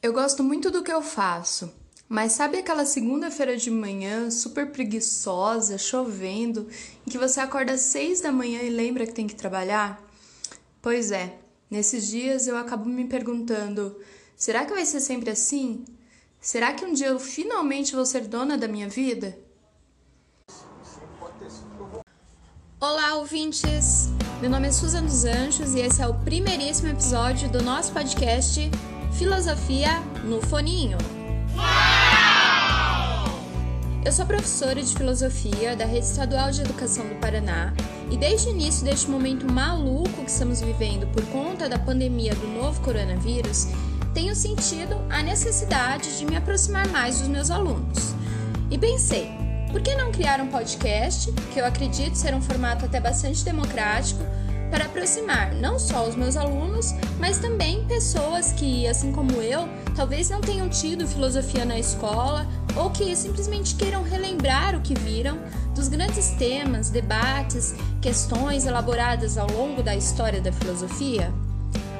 Eu gosto muito do que eu faço, mas sabe aquela segunda-feira de manhã super preguiçosa, chovendo, em que você acorda às seis da manhã e lembra que tem que trabalhar? Pois é, nesses dias eu acabo me perguntando: será que vai ser sempre assim? Será que um dia eu finalmente vou ser dona da minha vida? Olá, ouvintes! Meu nome é Suzana dos Anjos e esse é o primeiríssimo episódio do nosso podcast Filosofia no Foninho. Eu sou professora de filosofia da Rede Estadual de Educação do Paraná e desde o início deste momento maluco que estamos vivendo por conta da pandemia do novo coronavírus, tenho sentido a necessidade de me aproximar mais dos meus alunos. E pensei, por que não criar um podcast, que eu acredito ser um formato até bastante democrático, para aproximar não só os meus alunos, mas também pessoas que, assim como eu, talvez não tenham tido filosofia na escola ou que simplesmente queiram relembrar o que viram dos grandes temas, debates, questões elaboradas ao longo da história da filosofia?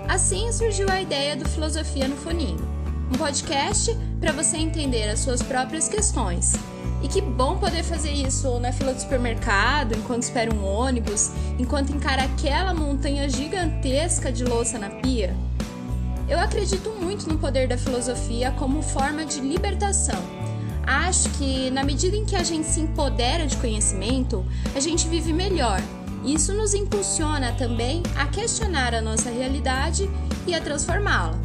Assim surgiu a ideia do Filosofia no Foninho, um podcast para você entender as suas próprias questões e que bom poder fazer isso na fila do supermercado, enquanto espera um ônibus, enquanto encara aquela montanha gigantesca de louça na pia. Eu acredito muito no poder da filosofia como forma de libertação. Acho que, na medida em que a gente se empodera de conhecimento, a gente vive melhor. Isso nos impulsiona também a questionar a nossa realidade e a transformá-la.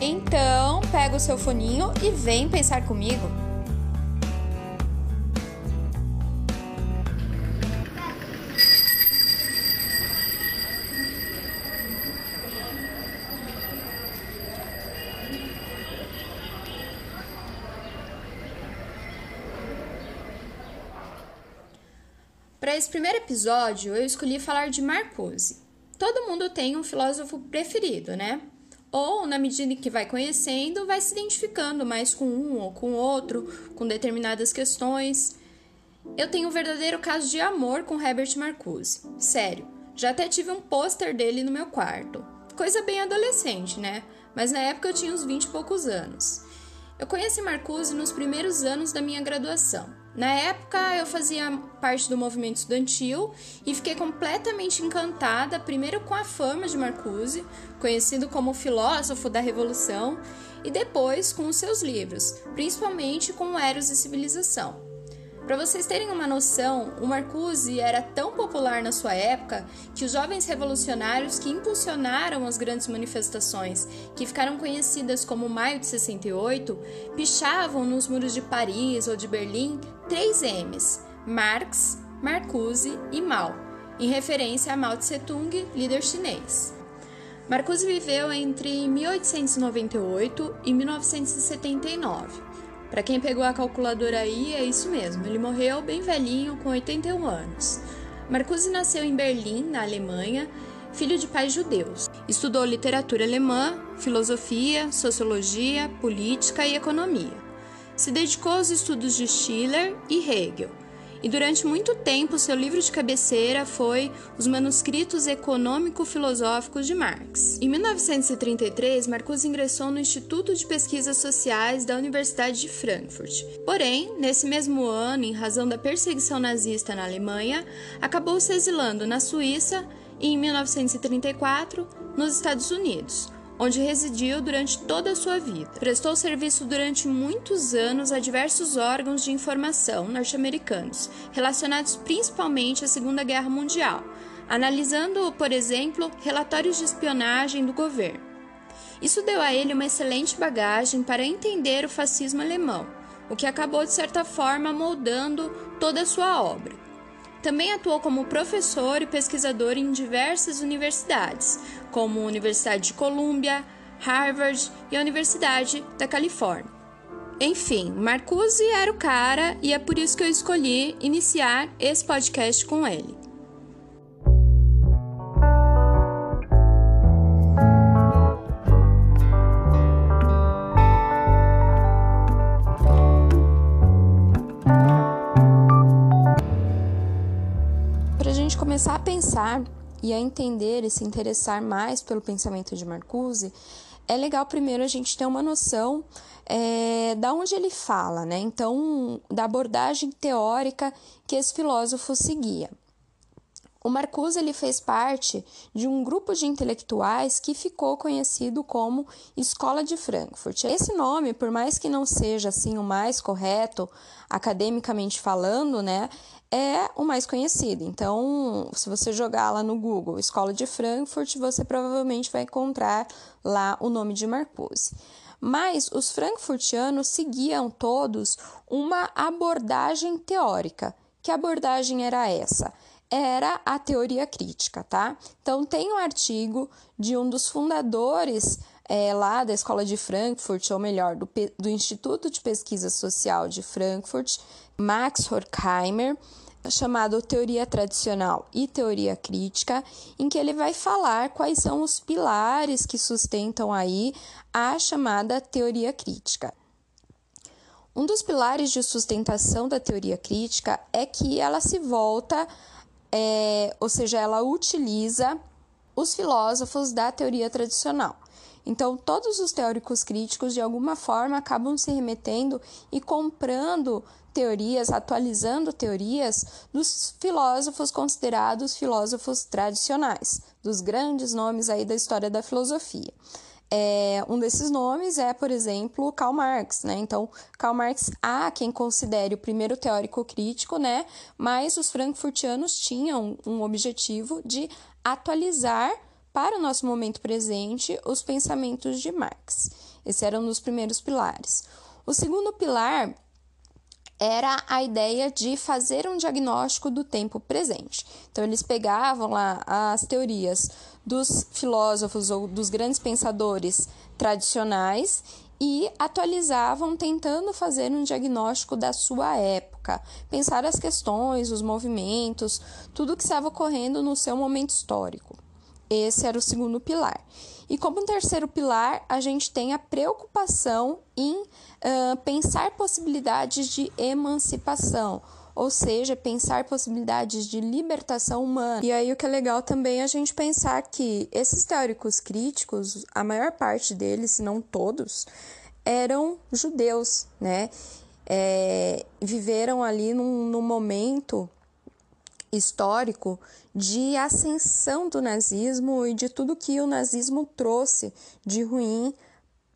Então, pega o seu foninho e vem pensar comigo. Esse primeiro episódio, eu escolhi falar de Marcuse. Todo mundo tem um filósofo preferido, né? Ou, na medida em que vai conhecendo, vai se identificando mais com um ou com outro, com determinadas questões. Eu tenho um verdadeiro caso de amor com Herbert Marcuse. Sério, já até tive um pôster dele no meu quarto. Coisa bem adolescente, né? Mas na época eu tinha uns 20 e poucos anos. Eu conheci Marcuse nos primeiros anos da minha graduação. Na época, eu fazia parte do movimento estudantil e fiquei completamente encantada, primeiro com a fama de Marcuse, conhecido como filósofo da Revolução, e depois com os seus livros, principalmente com Eros e Civilização. Para vocês terem uma noção, o Marcuse era tão popular na sua época que os jovens revolucionários que impulsionaram as grandes manifestações, que ficaram conhecidas como Maio de 68, pichavam nos muros de Paris ou de Berlim três M's: Marx, Marcuse e Mao, em referência a Mao Tse-tung, líder chinês. Marcuse viveu entre 1898 e 1979 para quem pegou a calculadora aí, é isso mesmo, ele morreu bem velhinho, com 81 anos. Marcuse nasceu em Berlim, na Alemanha, filho de pais judeus. Estudou literatura alemã, filosofia, sociologia, política e economia. Se dedicou aos estudos de Schiller e Hegel e durante muito tempo seu livro de cabeceira foi Os Manuscritos Econômico-Filosóficos de Marx. Em 1933, Marcuse ingressou no Instituto de Pesquisas Sociais da Universidade de Frankfurt. Porém, nesse mesmo ano, em razão da perseguição nazista na Alemanha, acabou se exilando na Suíça e, em 1934, nos Estados Unidos onde residiu durante toda a sua vida. Prestou serviço durante muitos anos a diversos órgãos de informação norte-americanos, relacionados principalmente à Segunda Guerra Mundial, analisando, por exemplo, relatórios de espionagem do governo. Isso deu a ele uma excelente bagagem para entender o fascismo alemão, o que acabou de certa forma moldando toda a sua obra. Também atuou como professor e pesquisador em diversas universidades, como a Universidade de Columbia, Harvard e a Universidade da Califórnia. Enfim, Marcuse era o cara e é por isso que eu escolhi iniciar esse podcast com ele. Pensar e a entender e se interessar mais pelo pensamento de Marcuse, é legal primeiro a gente ter uma noção é, da onde ele fala, né? Então, da abordagem teórica que esse filósofo seguia. O Marcuse ele fez parte de um grupo de intelectuais que ficou conhecido como Escola de Frankfurt. Esse nome, por mais que não seja assim o mais correto academicamente falando, né, é o mais conhecido. Então, se você jogar lá no Google Escola de Frankfurt, você provavelmente vai encontrar lá o nome de Marcuse. Mas os frankfurtianos seguiam todos uma abordagem teórica. Que abordagem era essa? era a teoria crítica, tá? Então, tem um artigo de um dos fundadores é, lá da Escola de Frankfurt, ou melhor, do, do Instituto de Pesquisa Social de Frankfurt, Max Horkheimer, chamado Teoria Tradicional e Teoria Crítica, em que ele vai falar quais são os pilares que sustentam aí a chamada teoria crítica. Um dos pilares de sustentação da teoria crítica é que ela se volta é, ou seja, ela utiliza os filósofos da teoria tradicional. Então, todos os teóricos críticos, de alguma forma, acabam se remetendo e comprando teorias, atualizando teorias dos filósofos considerados filósofos tradicionais, dos grandes nomes aí da história da filosofia. É, um desses nomes é, por exemplo, Karl Marx, né? Então, Karl Marx há quem considere o primeiro teórico crítico, né? Mas os frankfurtianos tinham um objetivo de atualizar para o nosso momento presente os pensamentos de Marx. Esse era um dos primeiros pilares. O segundo pilar era a ideia de fazer um diagnóstico do tempo presente. Então, eles pegavam lá as teorias dos filósofos ou dos grandes pensadores tradicionais e atualizavam tentando fazer um diagnóstico da sua época, pensar as questões, os movimentos, tudo que estava ocorrendo no seu momento histórico. Esse era o segundo pilar. E como terceiro pilar, a gente tem a preocupação em uh, pensar possibilidades de emancipação, ou seja, pensar possibilidades de libertação humana. E aí o que é legal também é a gente pensar que esses teóricos críticos, a maior parte deles, se não todos, eram judeus, né? É, viveram ali num, num momento histórico de ascensão do nazismo e de tudo que o nazismo trouxe de ruim,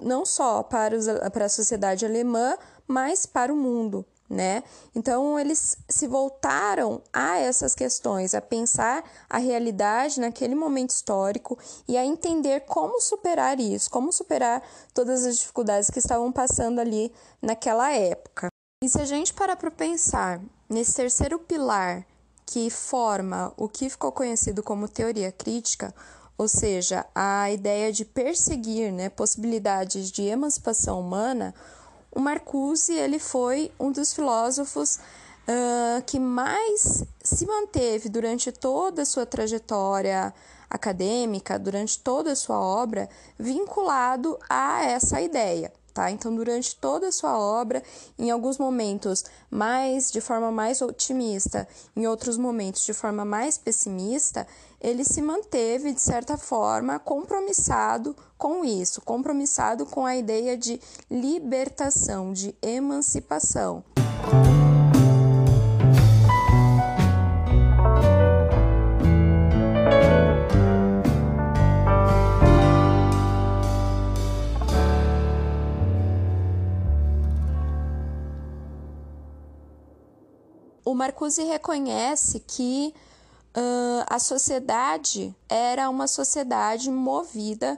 não só para, os, para a sociedade alemã, mas para o mundo. Né? Então eles se voltaram a essas questões, a pensar a realidade naquele momento histórico e a entender como superar isso, como superar todas as dificuldades que estavam passando ali naquela época. E se a gente parar para pensar nesse terceiro pilar que forma o que ficou conhecido como teoria crítica, ou seja, a ideia de perseguir né, possibilidades de emancipação humana, o Marcuse ele foi um dos filósofos uh, que mais se manteve durante toda a sua trajetória acadêmica, durante toda a sua obra, vinculado a essa ideia tá? Então, durante toda a sua obra, em alguns momentos mais de forma mais otimista, em outros momentos de forma mais pessimista, ele se manteve de certa forma compromissado com isso, compromissado com a ideia de libertação, de emancipação. O Marcuse reconhece que uh, a sociedade era uma sociedade movida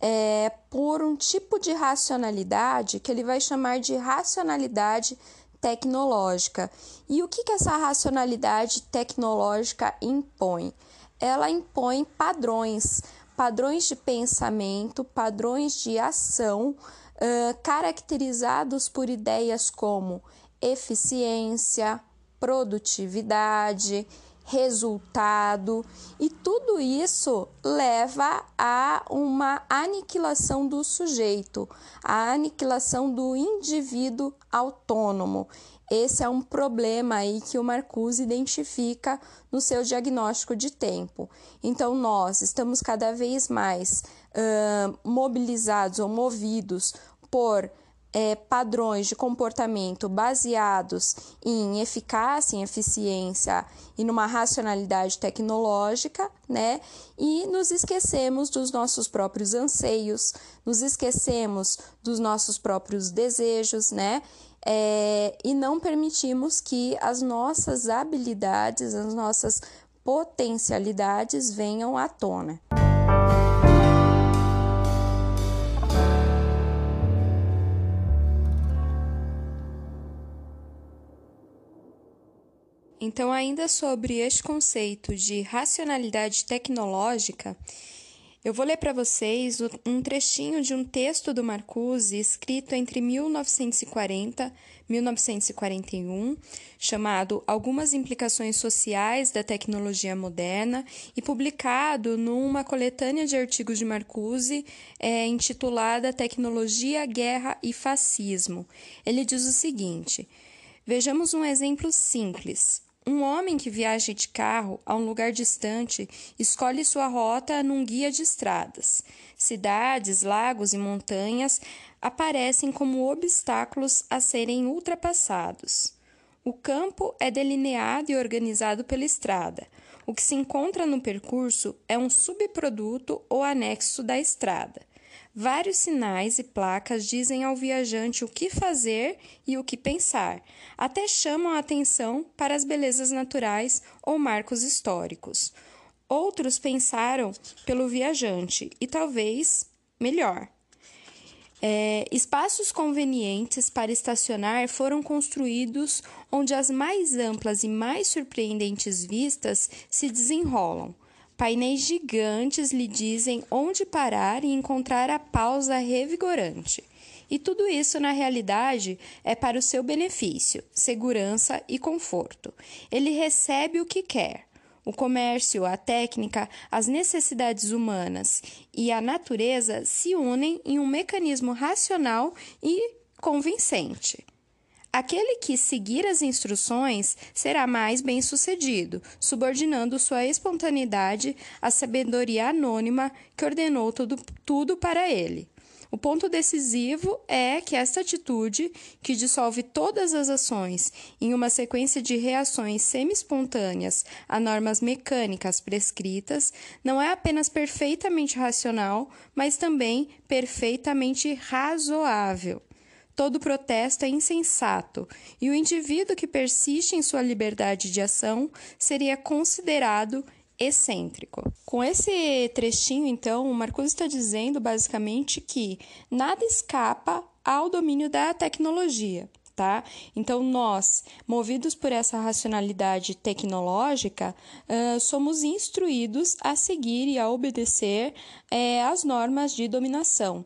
é, por um tipo de racionalidade que ele vai chamar de racionalidade tecnológica. E o que, que essa racionalidade tecnológica impõe? Ela impõe padrões, padrões de pensamento, padrões de ação, uh, caracterizados por ideias como eficiência, produtividade, resultado, e tudo isso leva a uma aniquilação do sujeito, a aniquilação do indivíduo autônomo. esse é um problema aí que o Marcuse identifica no seu diagnóstico de tempo. Então, nós estamos cada vez mais uh, mobilizados ou movidos por é, padrões de comportamento baseados em eficácia, em eficiência e numa racionalidade tecnológica, né? E nos esquecemos dos nossos próprios anseios, nos esquecemos dos nossos próprios desejos, né? É, e não permitimos que as nossas habilidades, as nossas potencialidades venham à tona. Então, ainda sobre este conceito de racionalidade tecnológica, eu vou ler para vocês um trechinho de um texto do Marcuse escrito entre 1940 e 1941, chamado Algumas Implicações Sociais da Tecnologia Moderna, e publicado numa coletânea de artigos de Marcuse é, intitulada Tecnologia, Guerra e Fascismo. Ele diz o seguinte: Vejamos um exemplo simples. Um homem que viaja de carro a um lugar distante escolhe sua rota num guia de estradas. Cidades, lagos e montanhas aparecem como obstáculos a serem ultrapassados. O campo é delineado e organizado pela estrada. O que se encontra no percurso é um subproduto ou anexo da estrada. Vários sinais e placas dizem ao viajante o que fazer e o que pensar, até chamam a atenção para as belezas naturais ou marcos históricos. Outros pensaram pelo viajante e talvez melhor. É, espaços convenientes para estacionar foram construídos onde as mais amplas e mais surpreendentes vistas se desenrolam. Painéis gigantes lhe dizem onde parar e encontrar a pausa revigorante. E tudo isso, na realidade, é para o seu benefício, segurança e conforto. Ele recebe o que quer. O comércio, a técnica, as necessidades humanas e a natureza se unem em um mecanismo racional e convincente. Aquele que seguir as instruções será mais bem-sucedido, subordinando sua espontaneidade à sabedoria anônima que ordenou tudo, tudo para ele. O ponto decisivo é que esta atitude, que dissolve todas as ações em uma sequência de reações semi-espontâneas a normas mecânicas prescritas, não é apenas perfeitamente racional, mas também perfeitamente razoável. Todo protesto é insensato e o indivíduo que persiste em sua liberdade de ação seria considerado excêntrico. Com esse trechinho, então, o Marcuse está dizendo basicamente que nada escapa ao domínio da tecnologia. Tá? Então, nós, movidos por essa racionalidade tecnológica, uh, somos instruídos a seguir e a obedecer uh, às normas de dominação.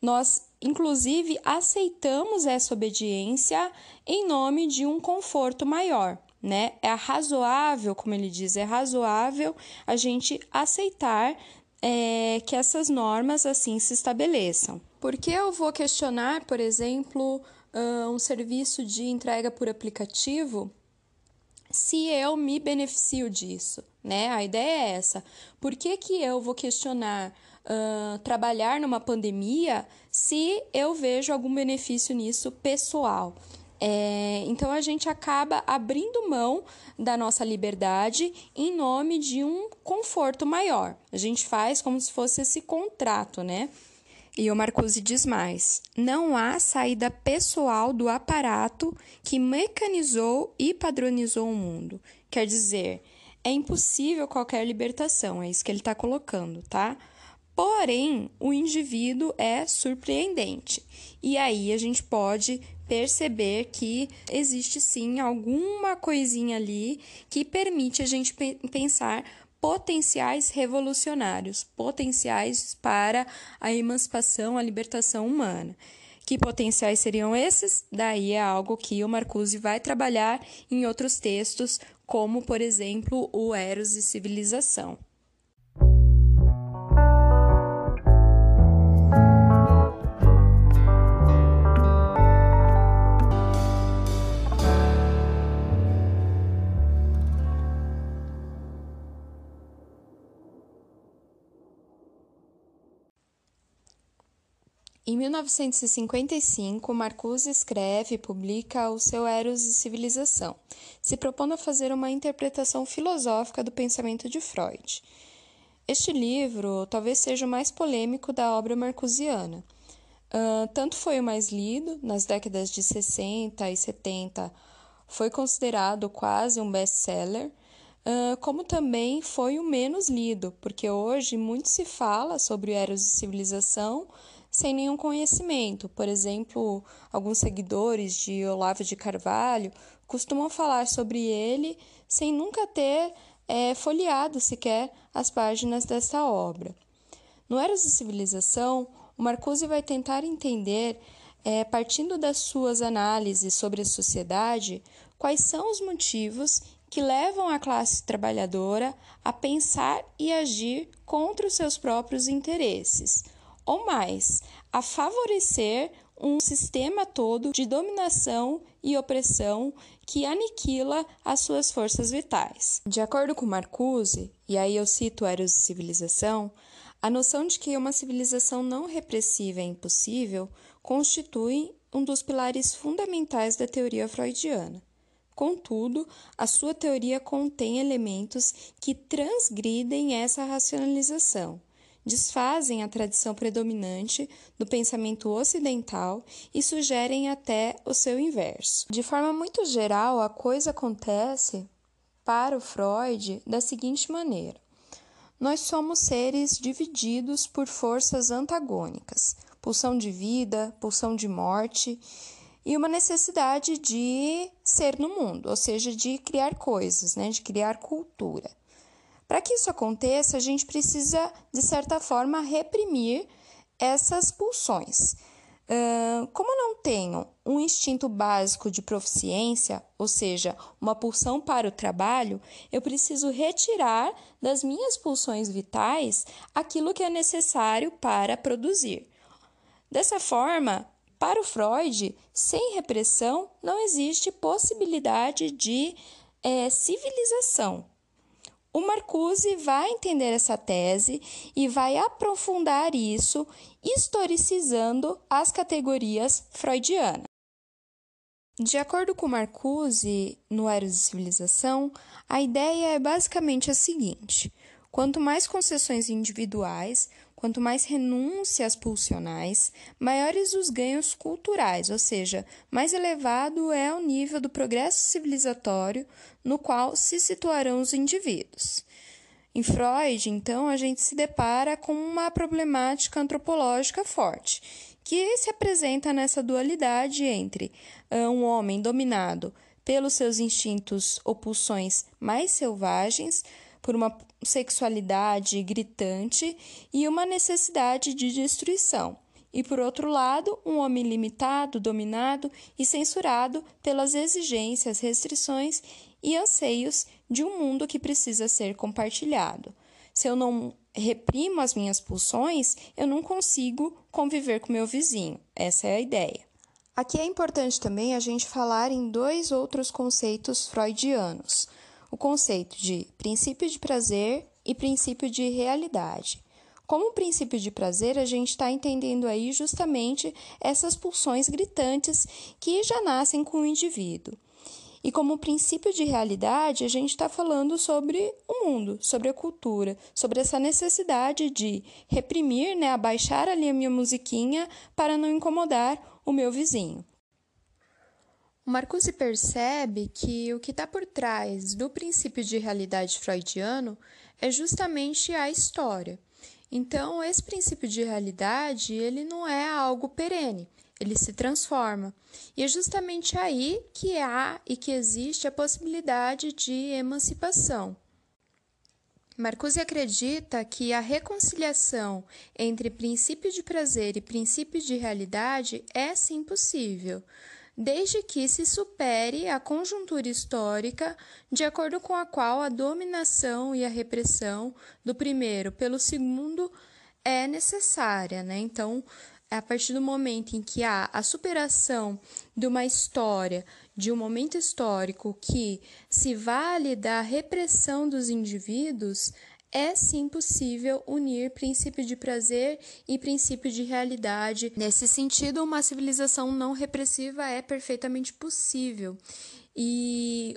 Nós Inclusive, aceitamos essa obediência em nome de um conforto maior. Né? É razoável, como ele diz, é razoável a gente aceitar é, que essas normas assim se estabeleçam. Por que eu vou questionar, por exemplo, um serviço de entrega por aplicativo se eu me beneficio disso? Né? A ideia é essa. Por que, que eu vou questionar uh, trabalhar numa pandemia se eu vejo algum benefício nisso pessoal. É, então a gente acaba abrindo mão da nossa liberdade em nome de um conforto maior. A gente faz como se fosse esse contrato, né? E o Marcuse diz mais: não há saída pessoal do aparato que mecanizou e padronizou o mundo. Quer dizer, é impossível qualquer libertação, é isso que ele está colocando, tá? Porém, o indivíduo é surpreendente. E aí a gente pode perceber que existe sim alguma coisinha ali que permite a gente pensar potenciais revolucionários, potenciais para a emancipação, a libertação humana. Que potenciais seriam esses? Daí é algo que o Marcuse vai trabalhar em outros textos, como, por exemplo, o Eros e Civilização. Em 1955, Marcuse escreve e publica o seu Eros e Civilização, se propondo a fazer uma interpretação filosófica do pensamento de Freud. Este livro talvez seja o mais polêmico da obra marcusiana. Uh, tanto foi o mais lido, nas décadas de 60 e 70, foi considerado quase um best-seller, uh, como também foi o menos lido, porque hoje muito se fala sobre o Eros e Civilização sem nenhum conhecimento. Por exemplo, alguns seguidores de Olavo de Carvalho costumam falar sobre ele sem nunca ter é, folheado sequer as páginas desta obra. No Eros e Civilização, o Marcuse vai tentar entender, é, partindo das suas análises sobre a sociedade, quais são os motivos que levam a classe trabalhadora a pensar e agir contra os seus próprios interesses ou mais, a favorecer um sistema todo de dominação e opressão que aniquila as suas forças vitais. De acordo com Marcuse, e aí eu cito Eros e Civilização, a noção de que uma civilização não repressiva é impossível constitui um dos pilares fundamentais da teoria freudiana. Contudo, a sua teoria contém elementos que transgridem essa racionalização desfazem a tradição predominante do pensamento ocidental e sugerem até o seu inverso. De forma muito geral, a coisa acontece para o Freud da seguinte maneira: nós somos seres divididos por forças antagônicas, pulsão de vida, pulsão de morte e uma necessidade de ser no mundo, ou seja, de criar coisas, né, de criar cultura. Para que isso aconteça, a gente precisa, de certa forma, reprimir essas pulsões. Uh, como não tenho um instinto básico de proficiência, ou seja, uma pulsão para o trabalho, eu preciso retirar das minhas pulsões vitais aquilo que é necessário para produzir. Dessa forma, para o Freud, sem repressão não existe possibilidade de é, civilização. O Marcuse vai entender essa tese e vai aprofundar isso, historicizando as categorias freudianas. De acordo com Marcuse, no Eros de Civilização, a ideia é basicamente a seguinte: quanto mais concessões individuais, Quanto mais renúncias pulsionais, maiores os ganhos culturais, ou seja, mais elevado é o nível do progresso civilizatório no qual se situarão os indivíduos. Em Freud, então, a gente se depara com uma problemática antropológica forte, que se apresenta nessa dualidade entre ah, um homem dominado pelos seus instintos ou pulsões mais selvagens, por uma sexualidade gritante e uma necessidade de destruição. E por outro lado, um homem limitado, dominado e censurado pelas exigências, restrições e anseios de um mundo que precisa ser compartilhado. Se eu não reprimo as minhas pulsões, eu não consigo conviver com meu vizinho. Essa é a ideia. Aqui é importante também a gente falar em dois outros conceitos freudianos o conceito de princípio de prazer e princípio de realidade. Como princípio de prazer, a gente está entendendo aí justamente essas pulsões gritantes que já nascem com o indivíduo. E como princípio de realidade, a gente está falando sobre o mundo, sobre a cultura, sobre essa necessidade de reprimir, né, abaixar ali a minha musiquinha para não incomodar o meu vizinho. O Marcuse percebe que o que está por trás do princípio de realidade freudiano é justamente a história. Então, esse princípio de realidade, ele não é algo perene, ele se transforma. E é justamente aí que há e que existe a possibilidade de emancipação. Marcuse acredita que a reconciliação entre princípio de prazer e princípio de realidade é sim possível desde que se supere a conjuntura histórica de acordo com a qual a dominação e a repressão do primeiro pelo segundo é necessária, né? Então, a partir do momento em que há a superação de uma história, de um momento histórico que se vale da repressão dos indivíduos, é sim possível unir princípio de prazer e princípio de realidade. Nesse sentido, uma civilização não repressiva é perfeitamente possível. E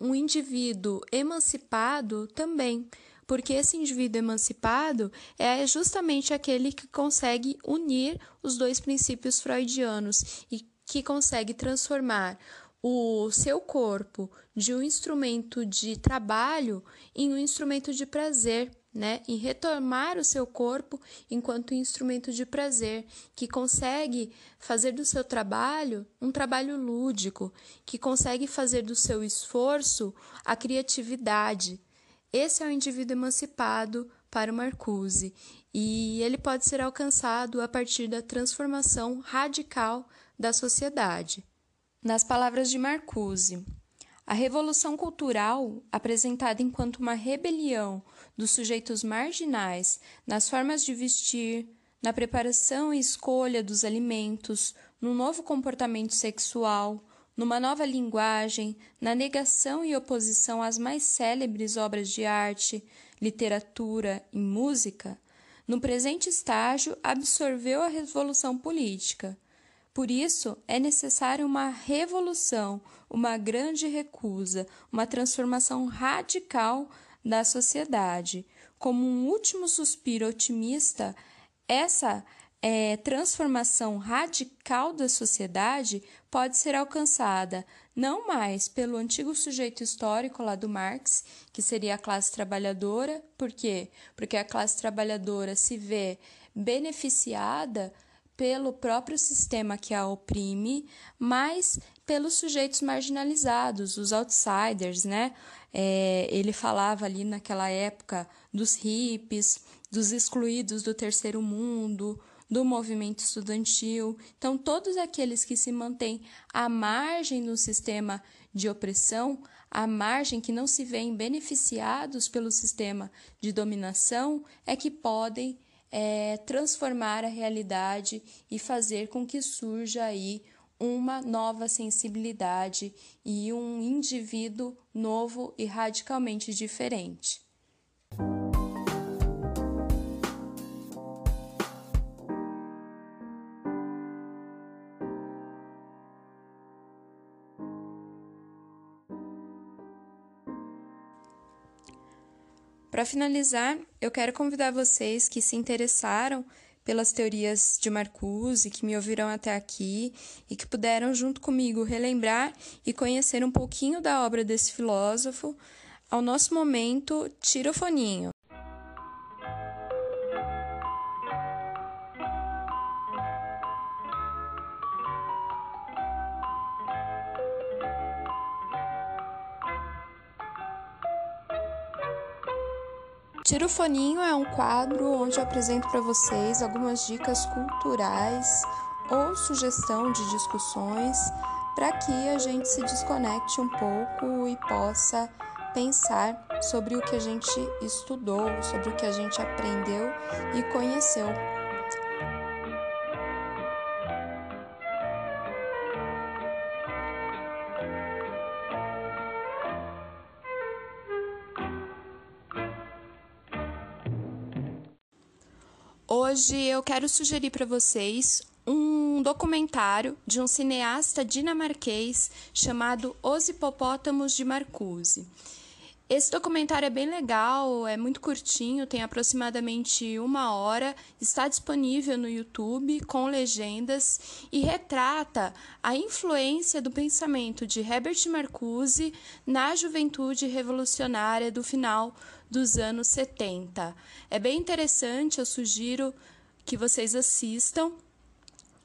um indivíduo emancipado também, porque esse indivíduo emancipado é justamente aquele que consegue unir os dois princípios freudianos e que consegue transformar o seu corpo de um instrumento de trabalho em um instrumento de prazer, né? Em retomar o seu corpo enquanto instrumento de prazer, que consegue fazer do seu trabalho um trabalho lúdico, que consegue fazer do seu esforço a criatividade. Esse é o indivíduo emancipado para o Marcuse, e ele pode ser alcançado a partir da transformação radical da sociedade. Nas palavras de Marcuse, a revolução cultural, apresentada enquanto uma rebelião dos sujeitos marginais nas formas de vestir, na preparação e escolha dos alimentos, num novo comportamento sexual, numa nova linguagem, na negação e oposição às mais célebres obras de arte, literatura e música, no presente estágio absorveu a revolução política por isso, é necessária uma revolução, uma grande recusa, uma transformação radical da sociedade. Como um último suspiro otimista, essa é, transformação radical da sociedade pode ser alcançada não mais pelo antigo sujeito histórico lá do Marx, que seria a classe trabalhadora, por quê? Porque a classe trabalhadora se vê beneficiada pelo próprio sistema que a oprime, mas pelos sujeitos marginalizados, os outsiders, né? É, ele falava ali naquela época dos hippies, dos excluídos do terceiro mundo, do movimento estudantil. Então, todos aqueles que se mantêm à margem do sistema de opressão, à margem que não se veem beneficiados pelo sistema de dominação, é que podem é, transformar a realidade e fazer com que surja aí uma nova sensibilidade e um indivíduo novo e radicalmente diferente. Para finalizar, eu quero convidar vocês que se interessaram pelas teorias de Marcuse, que me ouviram até aqui e que puderam, junto comigo, relembrar e conhecer um pouquinho da obra desse filósofo, ao nosso momento, tira o foninho. Tira o Foninho é um quadro onde eu apresento para vocês algumas dicas culturais ou sugestão de discussões para que a gente se desconecte um pouco e possa pensar sobre o que a gente estudou, sobre o que a gente aprendeu e conheceu Hoje eu quero sugerir para vocês um documentário de um cineasta dinamarquês chamado Os Hipopótamos de Marcuse. Esse documentário é bem legal, é muito curtinho, tem aproximadamente uma hora, está disponível no YouTube com legendas e retrata a influência do pensamento de Herbert Marcuse na juventude revolucionária do final dos anos 70. É bem interessante, eu sugiro que vocês assistam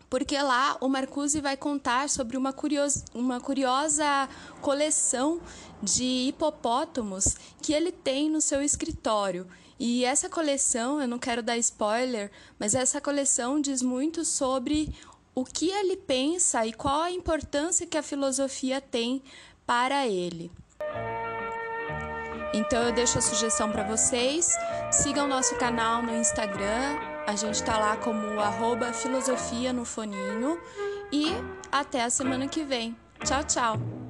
porque lá o Marcuse vai contar sobre uma, curios, uma curiosa coleção de hipopótamos que ele tem no seu escritório. E essa coleção, eu não quero dar spoiler, mas essa coleção diz muito sobre o que ele pensa e qual a importância que a filosofia tem para ele. Então eu deixo a sugestão para vocês. Sigam nosso canal no Instagram. A gente está lá como arroba filosofia no foninho. E até a semana que vem. Tchau, tchau!